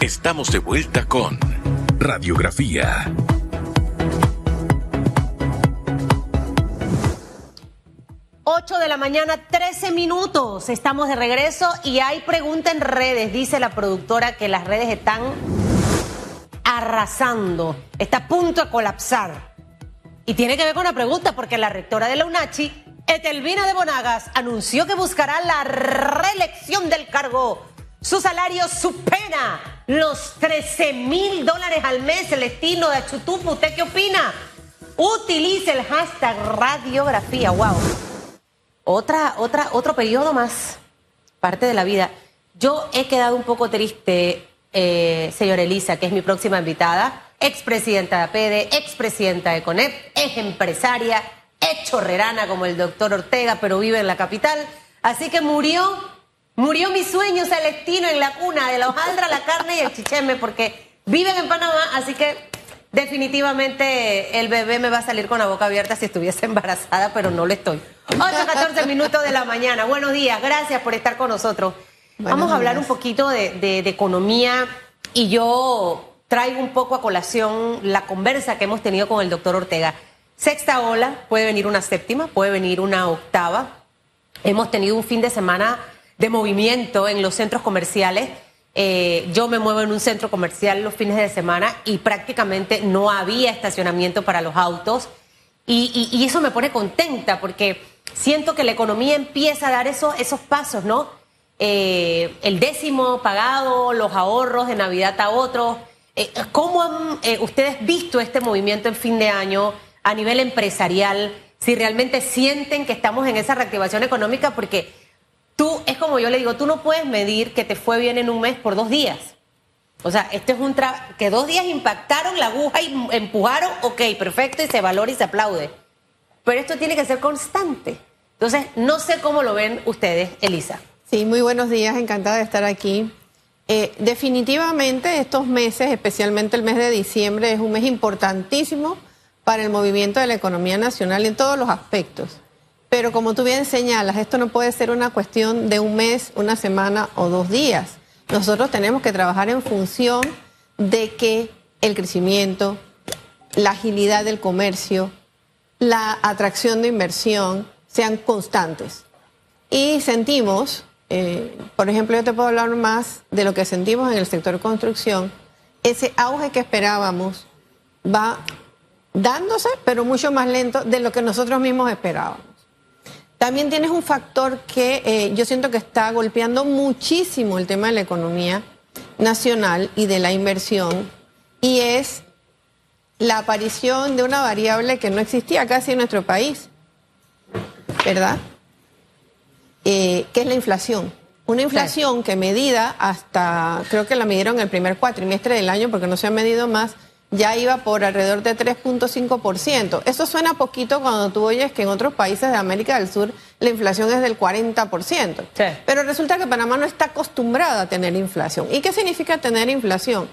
Estamos de vuelta con Radiografía. Ocho de la mañana, 13 minutos. Estamos de regreso y hay pregunta en redes. Dice la productora que las redes están arrasando. Está a punto de colapsar. Y tiene que ver con la pregunta porque la rectora de la UNACHI, Etelvina de Bonagas, anunció que buscará la reelección del cargo. Su salario supera los 13 mil dólares al mes, el destino de Achutupo. ¿Usted qué opina? Utilice el hashtag radiografía. Wow. Otra, otra, otro periodo más, parte de la vida. Yo he quedado un poco triste, eh, señora Elisa, que es mi próxima invitada, expresidenta de APEDE, expresidenta de CONEP, es empresaria, es chorrerana como el doctor Ortega, pero vive en la capital. Así que murió, murió mi sueño celestino en la cuna de la hojaldra, la carne y el chicheme, porque viven en Panamá, así que definitivamente el bebé me va a salir con la boca abierta si estuviese embarazada, pero no lo estoy. 8, 14 minutos de la mañana. Buenos días, gracias por estar con nosotros. Vamos a hablar un poquito de, economía y yo traigo un poco a colación la conversa que hemos tenido con el doctor Ortega. Sexta ola, puede venir una séptima, puede venir una octava. Hemos tenido un fin de semana de movimiento en los centros comerciales. Eh, yo me muevo en un centro comercial los fines de semana y prácticamente no había estacionamiento para los autos. Y, eso me pone contenta porque siento que la economía empieza a dar eso, esos pasos, ¿no? Eh, el décimo pagado, los ahorros de Navidad a otros. Eh, ¿Cómo han eh, ustedes visto este movimiento en fin de año a nivel empresarial? Si realmente sienten que estamos en esa reactivación económica, porque tú, es como yo le digo, tú no puedes medir que te fue bien en un mes por dos días. O sea, este es un que dos días impactaron la aguja y empujaron, ok, perfecto, y se valora y se aplaude. Pero esto tiene que ser constante. Entonces, no sé cómo lo ven ustedes, Elisa. Sí, muy buenos días, encantada de estar aquí. Eh, definitivamente estos meses, especialmente el mes de diciembre, es un mes importantísimo para el movimiento de la economía nacional en todos los aspectos. Pero como tú bien señalas, esto no puede ser una cuestión de un mes, una semana o dos días. Nosotros tenemos que trabajar en función de que el crecimiento, la agilidad del comercio, la atracción de inversión sean constantes. Y sentimos, eh, por ejemplo, yo te puedo hablar más de lo que sentimos en el sector construcción, ese auge que esperábamos va dándose, pero mucho más lento de lo que nosotros mismos esperábamos. También tienes un factor que eh, yo siento que está golpeando muchísimo el tema de la economía nacional y de la inversión, y es la aparición de una variable que no existía casi en nuestro país, ¿verdad? Eh, que es la inflación. Una inflación que medida hasta, creo que la midieron el primer cuatrimestre del año, porque no se ha medido más, ya iba por alrededor de 3.5%. Eso suena poquito cuando tú oyes que en otros países de América del Sur la inflación es del 40%. Pero resulta que Panamá no está acostumbrada a tener inflación. ¿Y qué significa tener inflación?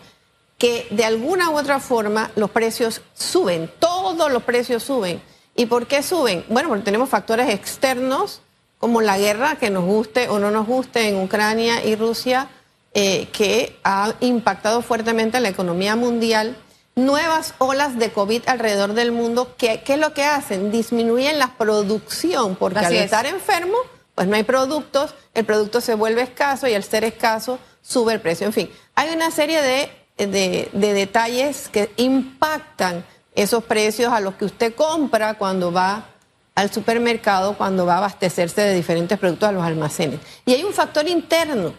Que de alguna u otra forma los precios suben, todos los precios suben. ¿Y por qué suben? Bueno, porque tenemos factores externos como la guerra, que nos guste o no nos guste en Ucrania y Rusia, eh, que ha impactado fuertemente la economía mundial nuevas olas de COVID alrededor del mundo, ¿qué, es lo que hacen? Disminuyen la producción, porque al estar enfermo, pues no hay productos, el producto se vuelve escaso y al ser escaso sube el precio. En fin, hay una serie de, de, detalles que impactan esos precios a los que usted compra cuando va al supermercado, cuando va a abastecerse de diferentes productos a los almacenes. Y hay un factor interno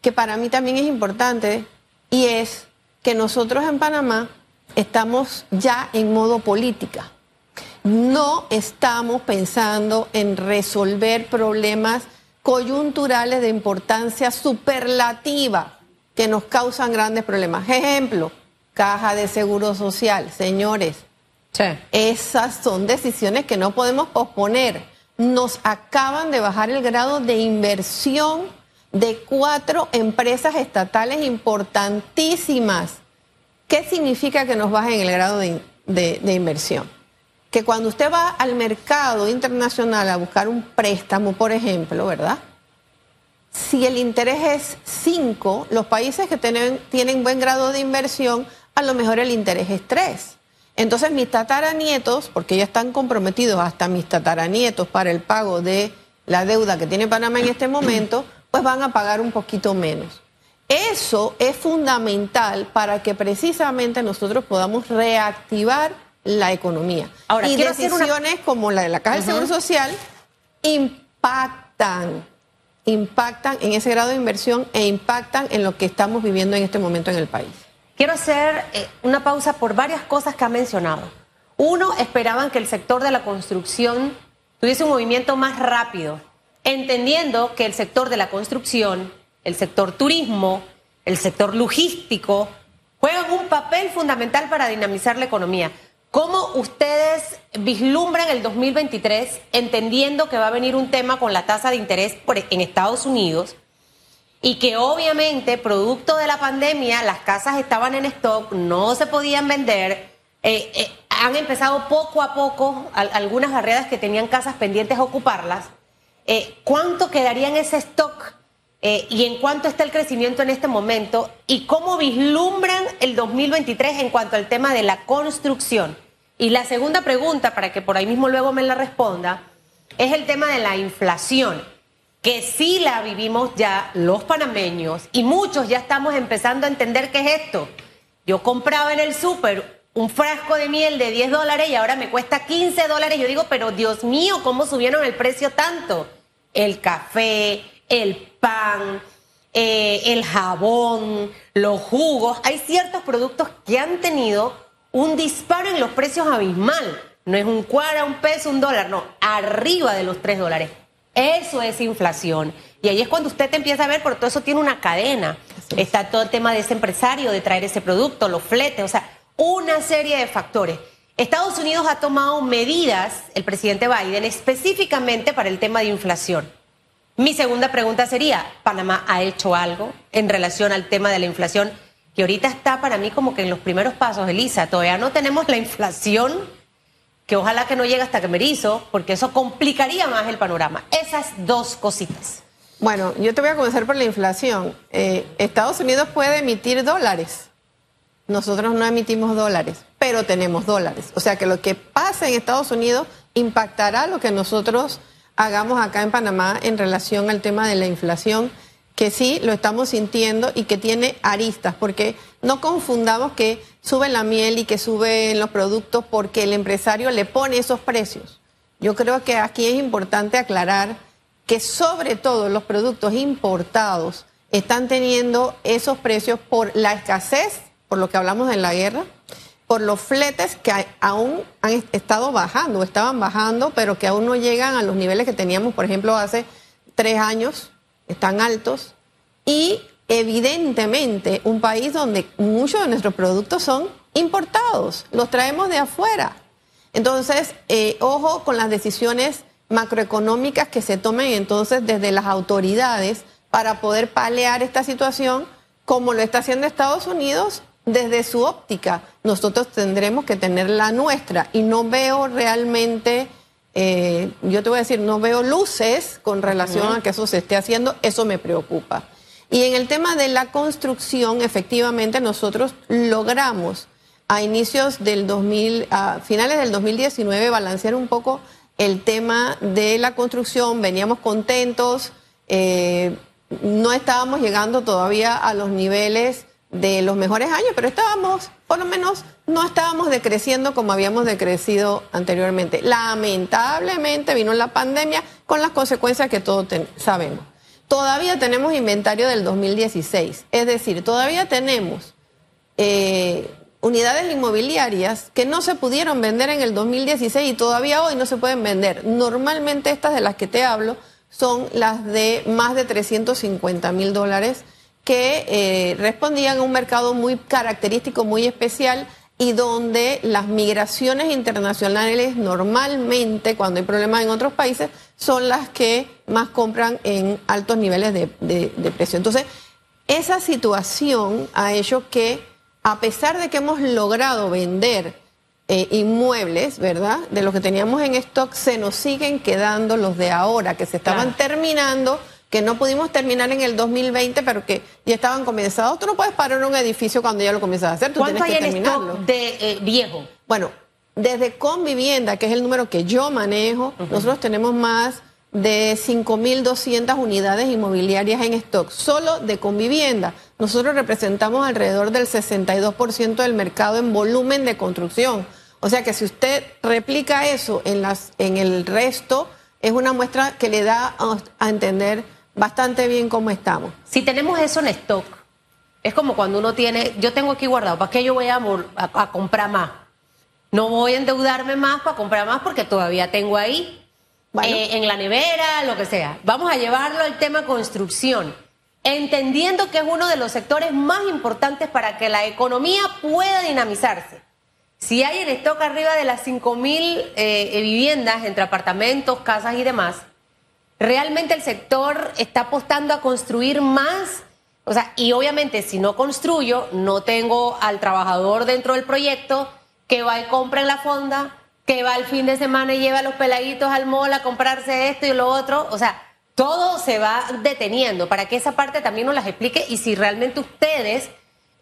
que para mí también es importante y es que nosotros en Panamá estamos ya en modo política. No estamos pensando en resolver problemas coyunturales de importancia superlativa que nos causan grandes problemas. Ejemplo, caja de seguro social. Señores, esas son decisiones que no podemos posponer. Nos acaban de bajar el grado de inversión de cuatro empresas estatales importantísimas ¿Qué significa que nos bajen el grado de, inversión? Que cuando usted va al mercado internacional a buscar un préstamo, por ejemplo, ¿verdad? si el interés es 5, los países que tienen, tienen buen grado de inversión, a lo mejor el interés es 3. Entonces mis tataranietos, porque ya están comprometidos hasta mis tataranietos para el pago de la deuda que tiene Panamá en este momento, pues van a pagar un poquito menos. Eso es fundamental para que precisamente nosotros podamos reactivar la economía. Ahora, y decisiones como la de la Caja del Seguro Social impactan, impactan en ese grado de inversión e impactan en lo que estamos viviendo en este momento en el país. Quiero hacer eh, una pausa por varias cosas que ha mencionado. Uno, esperaban que el sector de la construcción tuviese un movimiento más rápido, entendiendo que el sector de la construcción, el sector turismo, el sector logístico, juegan un papel fundamental para dinamizar la economía. ¿Cómo ustedes vislumbran el 2023 entendiendo que va a venir un tema con la tasa de interés en Estados Unidos y que obviamente producto de la pandemia las casas estaban en stock, no se podían vender, eh, eh, han empezado poco a poco algunas barriadas que tenían casas pendientes a ocuparlas. Eh, ¿Cuánto quedaría en ese stock? Y en cuánto está el crecimiento en este momento y cómo vislumbran el 2023 en cuanto al tema de la construcción. Y la segunda pregunta, para que por ahí mismo luego me la responda, es el tema de la inflación, que sí la vivimos ya los panameños y muchos ya estamos empezando a entender qué es esto. Yo compraba en el súper un frasco de miel de 10 dólares y ahora me cuesta 15 dólares. Yo digo, pero Dios mío, ¿cómo subieron el precio tanto? El café, el pan, eh, el jabón, los jugos. Hay ciertos productos que han tenido un disparo en los precios abismal. No es un cuara, un peso, un dólar, no, arriba de los 3 dólares. Eso es inflación. Y ahí es cuando usted te empieza a ver, porque todo eso tiene una cadena. Está todo el tema de ese empresario, de traer ese producto, los fletes, o sea, una serie de factores. Estados Unidos ha tomado medidas, el presidente Biden, específicamente para el tema de inflación. Mi segunda pregunta sería, ¿Panamá ha hecho algo en relación al tema de la inflación? Que ahorita está para mí como que en los primeros pasos, Elisa, todavía no tenemos la inflación, que ojalá que no llegue hasta que me hizo, porque eso complicaría más el panorama. Esas dos cositas. Bueno, yo te voy a comenzar por la inflación. Eh, Estados Unidos puede emitir dólares. Nosotros no emitimos dólares, pero tenemos dólares. O sea que lo que pasa en Estados Unidos impactará lo que nosotros hagamos acá en Panamá en relación al tema de la inflación, que sí lo estamos sintiendo y que tiene aristas, porque no confundamos que sube la miel y que suben los productos porque el empresario le pone esos precios. Yo creo que aquí es importante aclarar que sobre todo los productos importados están teniendo esos precios por la escasez por lo que hablamos en la guerra, por los fletes que aún han estado bajando, estaban bajando, pero que aún no llegan a los niveles que teníamos, por ejemplo, hace tres años, están altos, y evidentemente un país donde muchos de nuestros productos son importados, los traemos de afuera. Entonces, eh, ojo con las decisiones macroeconómicas que se tomen entonces desde las autoridades para poder palear esta situación, como lo está haciendo Estados Unidos desde su óptica, nosotros tendremos que tener la nuestra. Y no veo realmente, eh, yo te voy a decir, no veo luces con relación a que eso se esté haciendo, eso me preocupa. Y en el tema de la construcción, efectivamente nosotros logramos a inicios del 2000, a finales del 2019 balancear un poco el tema de la construcción, veníamos contentos, eh, no estábamos llegando todavía a los niveles de los mejores años, pero estábamos, por lo menos, no estábamos decreciendo como habíamos decrecido anteriormente. Lamentablemente vino la pandemia con las consecuencias que todos sabemos. Todavía tenemos inventario del 2016, es decir, todavía tenemos eh, unidades inmobiliarias que no se pudieron vender en el 2016 y todavía hoy no se pueden vender. Normalmente estas de las que te hablo son las de más de 350 mil dólares que eh, respondían a un mercado muy característico, muy especial y donde las migraciones internacionales normalmente, cuando hay problemas en otros países, son las que más compran en altos niveles de, precio. Entonces, esa situación ha hecho que, a pesar de que hemos logrado vender eh, inmuebles, ¿verdad? De los que teníamos en stock, se nos siguen quedando los de ahora, que se estaban terminando que no pudimos terminar en el 2020, pero que ya estaban comenzados. Tú no puedes parar un edificio cuando ya lo comienzas a hacer, tú tienes que terminarlo. de eh, viejo? Bueno, desde Convivienda, que es el número que yo manejo, nosotros tenemos más de 5.200 unidades inmobiliarias en stock, solo de Convivienda. Nosotros representamos alrededor del 62% del mercado en volumen de construcción. O sea que si usted replica eso en, las, en el resto, es una muestra que le da a, entender bastante bien cómo estamos. Si tenemos eso en stock, es como cuando uno tiene, yo tengo aquí guardado, ¿para qué yo voy a, a comprar más? No voy a endeudarme más para comprar más porque todavía tengo ahí eh, en la nevera, lo que sea. Vamos a llevarlo al tema construcción, entendiendo que es uno de los sectores más importantes para que la economía pueda dinamizarse. Si hay en stock arriba de las 5.000 eh, viviendas entre apartamentos, casas y demás, realmente el sector está apostando a construir más. O sea, y obviamente si no construyo, no tengo al trabajador dentro del proyecto que va y compra en la fonda, que va el fin de semana y lleva los peladitos al mall a comprarse esto y lo otro. O sea, todo se va deteniendo para que esa parte también nos las explique y si realmente ustedes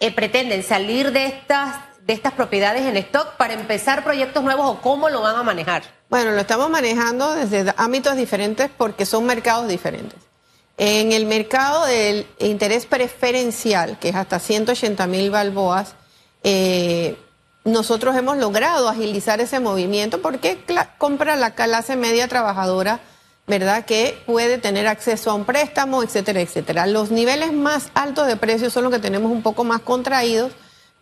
eh, pretenden salir de estas, de estas propiedades en stock para empezar proyectos nuevos o cómo lo van a manejar. Bueno, lo estamos manejando desde ámbitos diferentes porque son mercados diferentes. En el mercado del interés preferencial, que es hasta 180 mil balboas, eh, nosotros hemos logrado agilizar ese movimiento porque compra la clase media trabajadora, ¿verdad? Que puede tener acceso a un préstamo, etcétera, etcétera. Los niveles más altos de precios son los que tenemos un poco más contraídos,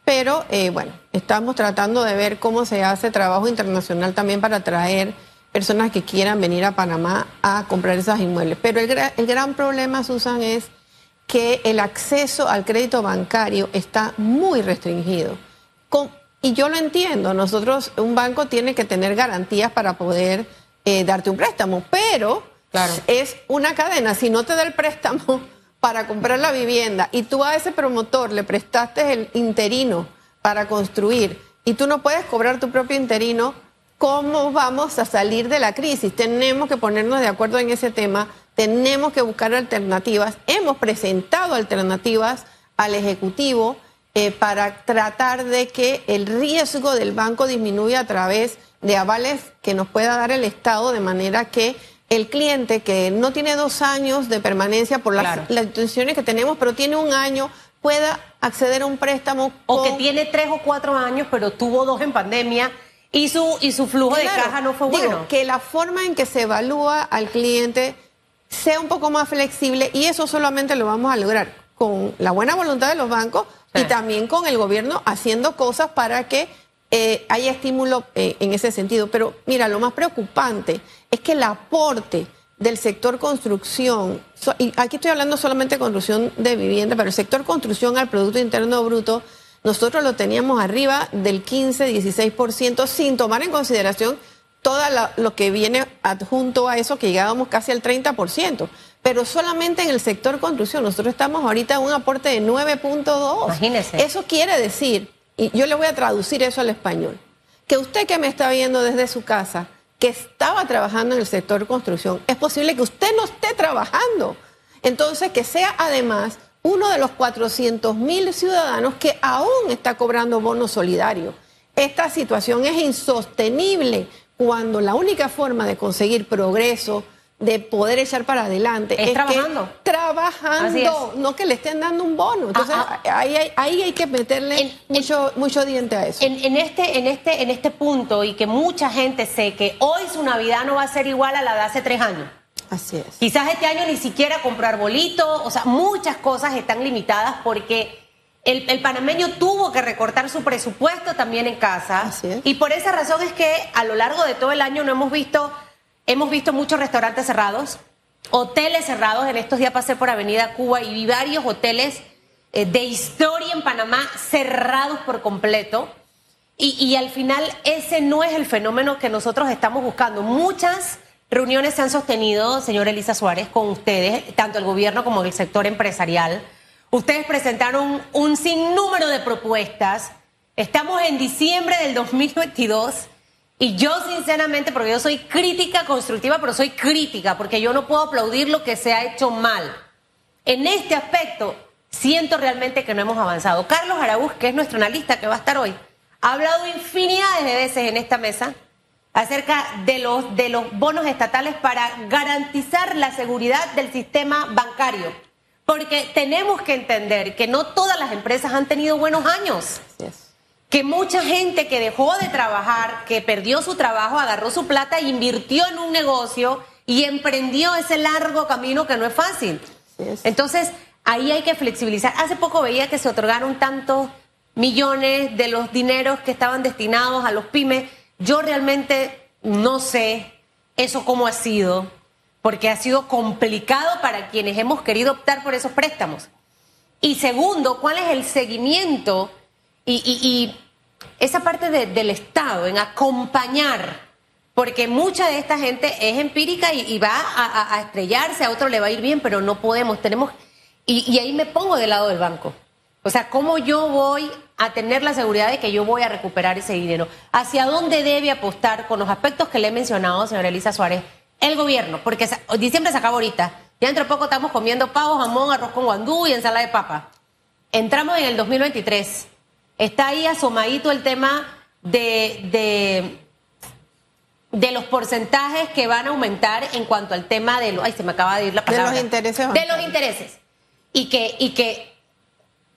pero eh, bueno, estamos tratando de ver cómo se hace trabajo internacional también para atraer personas que quieran venir a Panamá a comprar esos inmuebles. Pero el, el gran problema, Susan, es que el acceso al crédito bancario está muy restringido. Con, y yo lo entiendo, nosotros, un banco tiene que tener garantías para poder eh, darte un préstamo, pero es una cadena. Si no te da el préstamo para comprar la vivienda y tú a ese promotor le prestaste el interino para construir y tú no puedes cobrar tu propio interino, ¿cómo vamos a salir de la crisis? Tenemos que ponernos de acuerdo en ese tema, tenemos que buscar alternativas. Hemos presentado alternativas al Ejecutivo eh, para tratar de que el riesgo del banco disminuya a través de avales que nos pueda dar el Estado, de manera que el cliente que no tiene dos años de permanencia por las, instituciones que tenemos, pero tiene un año, pueda acceder a un préstamo. O que tiene tres o cuatro años, pero tuvo dos en pandemia. Y su, y su flujo de caja no fue bueno. que la forma en que se evalúa al cliente sea un poco más flexible y eso solamente lo vamos a lograr con la buena voluntad de los bancos, y también con el gobierno haciendo cosas para que eh, haya estímulo eh, en ese sentido. Pero mira, lo más preocupante es que el aporte del sector construcción, y aquí estoy hablando solamente de construcción de vivienda, pero el sector construcción al Producto Interno Bruto, nosotros lo teníamos arriba del 15-16% sin tomar en consideración todo lo que viene adjunto a eso, que llegábamos casi al 30% pero solamente en el sector construcción. Nosotros estamos ahorita en un aporte de 9.2. Imagínese. Eso quiere decir, y yo le voy a traducir eso al español, que usted que me está viendo desde su casa, que estaba trabajando en el sector construcción, es posible que usted no esté trabajando. Entonces, que sea además uno de los 400 mil ciudadanos que aún está cobrando bono solidario. Esta situación es insostenible cuando la única forma de conseguir progreso, de poder echar para adelante. Es, trabajando. trabajando, no que le estén dando un bono. Entonces, ah, ah. ahí, hay, ahí, hay, que meterle mucho, mucho diente a eso. En, este, en, este, en este punto, y que mucha gente sé que hoy su Navidad no va a ser igual a la de hace tres años. Así es. Quizás este año ni siquiera comprar bolito, o sea, muchas cosas están limitadas porque el, el, panameño tuvo que recortar su presupuesto también en casa. Así es. Y por esa razón es que a lo largo de todo el año no hemos visto Hemos visto muchos restaurantes cerrados, hoteles cerrados. En estos días pasé por Avenida Cuba y vi varios hoteles eh, de historia en Panamá cerrados por completo. Y, al final ese no es el fenómeno que nosotros estamos buscando. Muchas reuniones se han sostenido, señor Elisa Suárez, con ustedes, tanto el gobierno como el sector empresarial. Ustedes presentaron un sinnúmero de propuestas. Estamos en diciembre del 2022 Y yo sinceramente, porque yo soy crítica constructiva, pero soy crítica, porque yo no puedo aplaudir lo que se ha hecho mal. En este aspecto, siento realmente que no hemos avanzado. Carlos Araúz, que es nuestro analista que va a estar hoy, ha hablado infinidades de veces en esta mesa acerca de los, de los bonos estatales para garantizar la seguridad del sistema bancario. Porque tenemos que entender que no todas las empresas han tenido buenos años. Que mucha gente que dejó de trabajar, que perdió su trabajo, agarró su plata invirtió en un negocio y emprendió ese largo camino que no es fácil. Entonces, ahí hay que flexibilizar. Hace poco veía que se otorgaron tantos millones de los dineros que estaban destinados a los pymes yo realmente no sé eso cómo ha sido, porque ha sido complicado para quienes hemos querido optar por esos préstamos. Y segundo, ¿cuál es el seguimiento y, esa parte del Estado en acompañar? Porque mucha de esta gente es empírica y, va a, estrellarse, a otro le va a ir bien, pero no podemos, tenemos... y ahí me pongo del lado del banco. O sea, ¿cómo yo voy a tener la seguridad de que yo voy a recuperar ese dinero? ¿Hacia dónde debe apostar con los aspectos que le he mencionado, señora Elisa Suárez, el gobierno? Porque diciembre se acaba ahorita. Ya dentro de poco estamos comiendo pavo, jamón, arroz con guandú y ensalada de papa. Entramos en el 2023. Está ahí asomadito el tema de, de, de los porcentajes que van a aumentar en cuanto al tema de los... Ay, se me acaba de ir la palabra. De los intereses. De los intereses. Y que, y que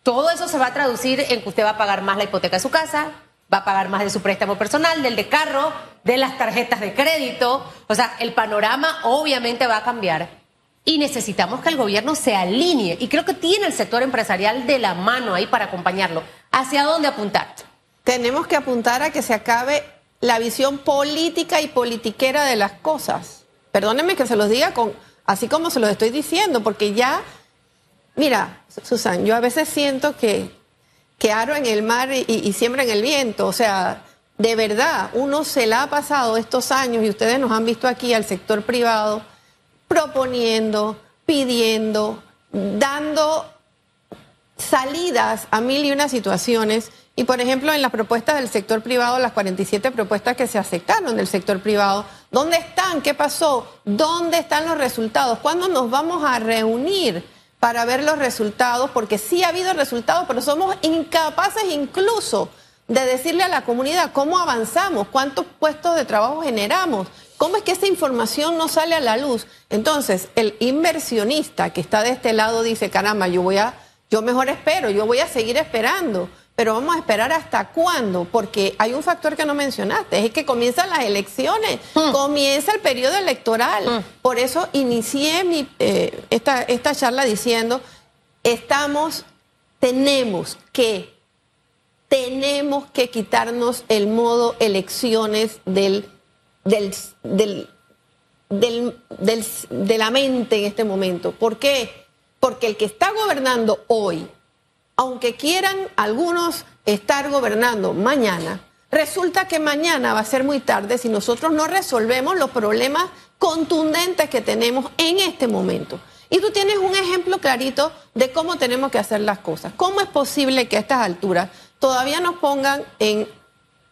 todo eso se va a traducir en que usted va a pagar más la hipoteca de su casa, va a pagar más de su préstamo personal, del de carro, de las tarjetas de crédito. O sea, el panorama obviamente va a cambiar. Y necesitamos que el gobierno se alinee. Y creo que tiene el sector empresarial de la mano ahí para acompañarlo. ¿Hacia dónde apuntar? Tenemos que apuntar a que se acabe la visión política y politiquera de las cosas. Perdónenme que se los diga con, así como se los estoy diciendo, porque ya Mira, Susan, yo a veces siento que, que en el mar y, siembra en el viento. O sea, de verdad, uno se la ha pasado estos años y ustedes nos han visto aquí al sector privado proponiendo, pidiendo, dando salidas a mil y una situaciones. Y por ejemplo, en las propuestas del sector privado, las 47 propuestas que se aceptaron del sector privado, ¿dónde están? ¿Qué pasó? ¿Dónde están los resultados? ¿Cuándo nos vamos a reunir? para ver los resultados, porque sí ha habido resultados, pero somos incapaces incluso de decirle a la comunidad cómo avanzamos, cuántos puestos de trabajo generamos, cómo es que esa información no sale a la luz. Entonces, el inversionista que está de este lado dice, caramba, yo voy a, yo mejor espero, yo voy a seguir esperando. Pero vamos a esperar hasta cuándo, porque hay un factor que no mencionaste, es que comienzan las elecciones, mm. comienza el periodo electoral. Mm. Por eso inicié mi, eh, esta, esta charla diciendo, estamos, tenemos que, tenemos que quitarnos el modo elecciones del, del, del, del, de la mente en este momento. ¿Por qué? Porque el que está gobernando hoy, aunque quieran algunos estar gobernando mañana, resulta que mañana va a ser muy tarde si nosotros no resolvemos los problemas contundentes que tenemos en este momento. Y tú tienes un ejemplo clarito de cómo tenemos que hacer las cosas. ¿Cómo es posible que a estas alturas todavía nos pongan en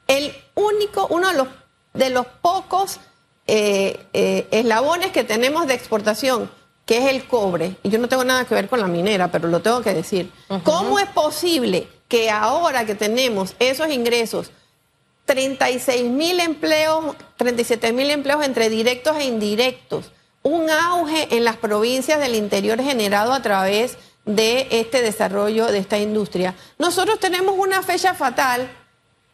el único, uno de los, de los pocos eh, eh, eslabones que tenemos de exportación que es el cobre, y yo no tengo nada que ver con la minera, pero lo tengo que decir. ¿Cómo es posible que ahora que tenemos esos ingresos, 36 mil empleos, 37 mil empleos entre directos e indirectos, un auge en las provincias del interior generado a través de este desarrollo de esta industria? Nosotros tenemos una fecha fatal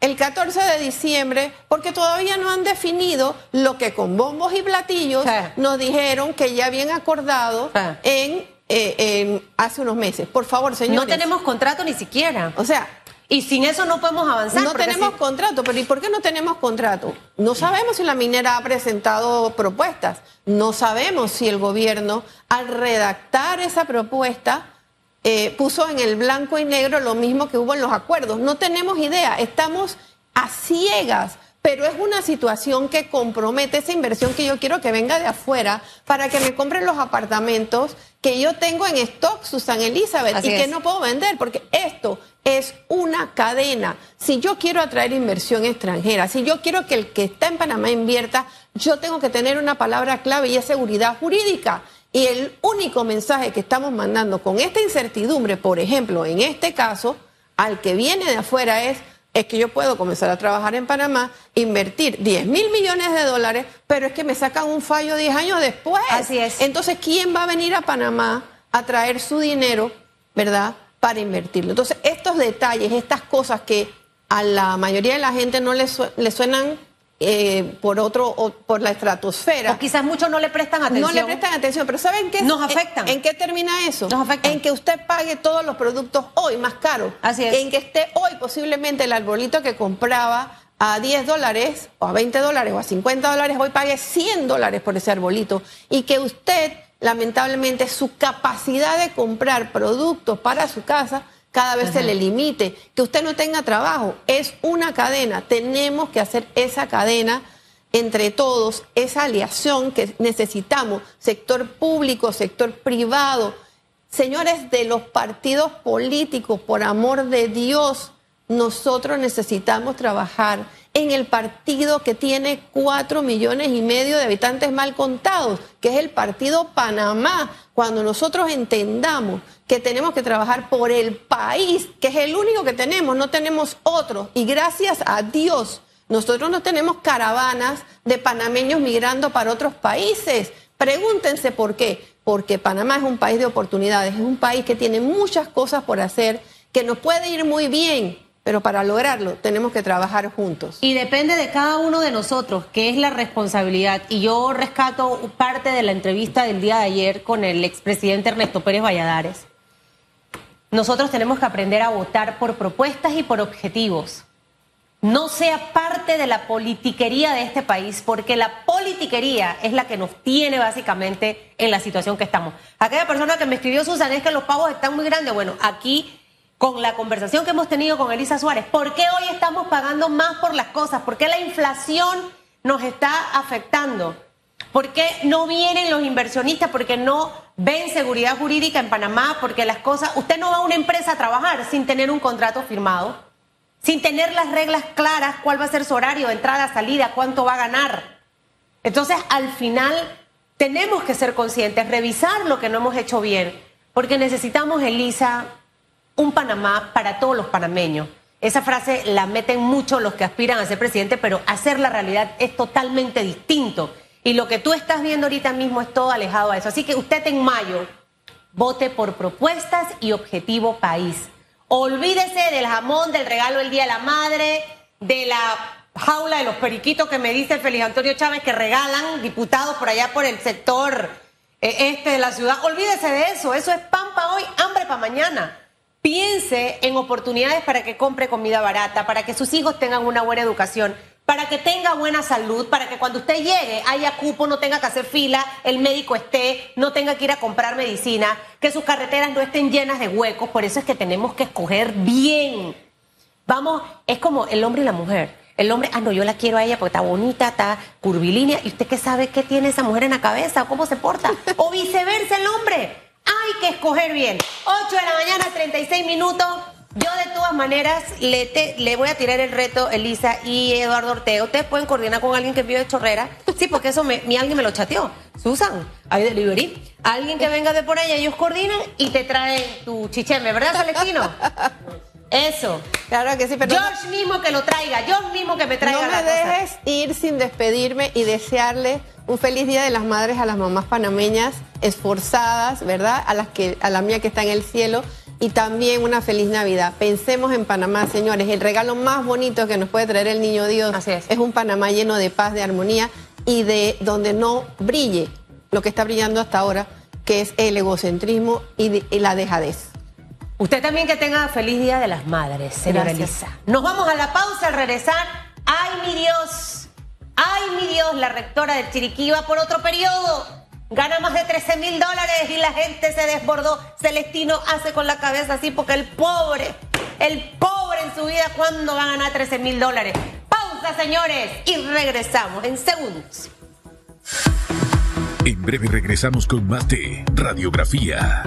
el 14 de diciembre, porque todavía no han definido lo que con bombos y platillos nos dijeron que ya habían acordado eh, en, hace unos meses. Por favor, señores. No tenemos contrato ni siquiera. O sea, y sin eso no podemos avanzar. No tenemos contrato, pero ¿y por qué no tenemos contrato? No sabemos si la minera ha presentado propuestas. No sabemos si el gobierno, al redactar esa propuesta, eh, puso en el blanco y negro lo mismo que hubo en los acuerdos. No tenemos idea, estamos a ciegas, pero es una situación que compromete esa inversión que yo quiero que venga de afuera para que me compren los apartamentos que yo tengo en stock, Susan Elizabeth, y que no puedo vender, porque esto es una cadena. si yo quiero atraer inversión extranjera, si yo quiero que el que está en Panamá invierta, yo tengo que tener una palabra clave y es seguridad jurídica. Y el único mensaje que estamos mandando con esta incertidumbre, por ejemplo, en este caso, al que viene de afuera es, es que yo puedo comenzar a trabajar en Panamá, invertir 10 mil millones de dólares, pero es que me sacan un fallo 10 años después. Así es. Entonces, ¿quién va a venir a Panamá a traer su dinero, verdad, para invertirlo? Entonces, estos detalles, estas cosas que a la mayoría de la gente no le, le suenan eh, por otro, o por la estratosfera. O quizás muchos no le prestan atención. No le prestan atención, pero ¿saben qué? Nos afectan. ¿En, qué termina eso? Nos afectan. En que usted pague todos los productos hoy más caros. Así es. En que esté hoy posiblemente el arbolito que compraba a 10 dólares o a 20 dólares o a 50 dólares, hoy pague 100 dólares por ese arbolito. Y que usted, lamentablemente, su capacidad de comprar productos para su casa cada vez se le limite, que usted no tenga trabajo. Es una cadena. Tenemos que hacer esa cadena entre todos, esa aliación que necesitamos, sector público, sector privado. Señores de los partidos políticos, por amor de Dios, nosotros necesitamos trabajar en el partido que tiene cuatro millones y medio de habitantes mal contados, que es el partido Panamá. Cuando nosotros entendamos que tenemos que trabajar por el país, que es el único que tenemos, no tenemos otro, y gracias a Dios, nosotros no tenemos caravanas de panameños migrando para otros países. Pregúntense por qué. Porque Panamá es un país de oportunidades, es un país que tiene muchas cosas por hacer, que nos puede ir muy bien, pero para lograrlo tenemos que trabajar juntos. Y depende de cada uno de nosotros, que es la responsabilidad. Y yo rescato parte de la entrevista del día de ayer con el expresidente Ernesto Pérez Valladares. Nosotros tenemos que aprender a votar por propuestas y por objetivos. No sea parte de la politiquería de este país, porque la politiquería es la que nos tiene básicamente en la situación que estamos. Aquella persona que me escribió, Susan, es que los pagos están muy grandes. Bueno, aquí con la conversación que hemos tenido con Elisa Suárez, ¿por qué hoy estamos pagando más por las cosas? ¿Por qué la inflación nos está afectando? ¿Por qué no vienen los inversionistas? Porque no ven seguridad jurídica en Panamá, porque las cosas, usted no va a una empresa a trabajar sin tener un contrato firmado, sin tener las reglas claras, cuál va a ser su horario, entrada, salida, cuánto va a ganar. Entonces, al final, tenemos que ser conscientes, revisar lo que no hemos hecho bien, porque necesitamos, Elisa, un Panamá para todos los panameños. Esa frase la meten mucho los que aspiran a ser presidente, pero hacer la realidad es totalmente distinto. Y lo que tú estás viendo ahorita mismo es todo alejado a eso. Así que usted en mayo vote por propuestas y objetivo país. Olvídese del jamón, del regalo del Día de la Madre, de la jaula de los periquitos que me dice Feliz Antonio Chávez que regalan diputados por allá por el sector eh, este de la ciudad. Olvídese de eso. Eso es pan para hoy, hambre para mañana. Piense en oportunidades para que compre comida barata, para que sus hijos tengan una buena educación, para que tenga buena salud, para que cuando usted llegue haya cupo, no tenga que hacer fila, el médico esté, no tenga que ir a comprar medicina, que sus carreteras no estén llenas de huecos. Por eso es que tenemos que escoger bien. Vamos, es como el hombre y la mujer. El hombre, ah, no, yo la quiero a ella porque está bonita, está curvilínea. ¿Y usted qué sabe qué tiene esa mujer en la cabeza? ¿Cómo se porta? O viceversa el hombre. Hay que escoger bien. 8 de la mañana, 36 minutos. Yo de todas maneras le, le voy a tirar el reto, Elisa y Eduardo Ortega. Ustedes pueden coordinar con alguien que vive de Chorrera. Sí, porque eso me, mi alguien me lo chateó. Susan, hay delivery. Alguien que venga de por allá, ellos coordinan y te traen tu chicheme, ¿verdad, Celestino? Eso. Claro que sí, pero. George mismo que lo traiga, George mismo que me traiga. No me dejes ir sin despedirme y desearle un feliz Día de las Madres a las mamás panameñas esforzadas, ¿verdad? A las que a la mía que está en el cielo y también una feliz Navidad. Pensemos en Panamá, señores, el regalo más bonito que nos puede traer el Niño Dios es. es un Panamá lleno de paz, de armonía y de donde no brille lo que está brillando hasta ahora, que es el egocentrismo y, y la dejadez. Usted también que tenga feliz Día de las Madres, señora Elisa. Nos vamos a la pausa al regresar. ¡Ay, mi Dios! ¡Ay, mi Dios! La rectora del Chiriquí va por otro periodo. Gana más de 13 mil dólares y la gente se desbordó. Celestino hace con la cabeza así porque el pobre, el pobre en su vida, ¿cuándo va a ganar 13 mil dólares? Pausa, señores, y regresamos en segundos. En breve regresamos con más de Radiografía.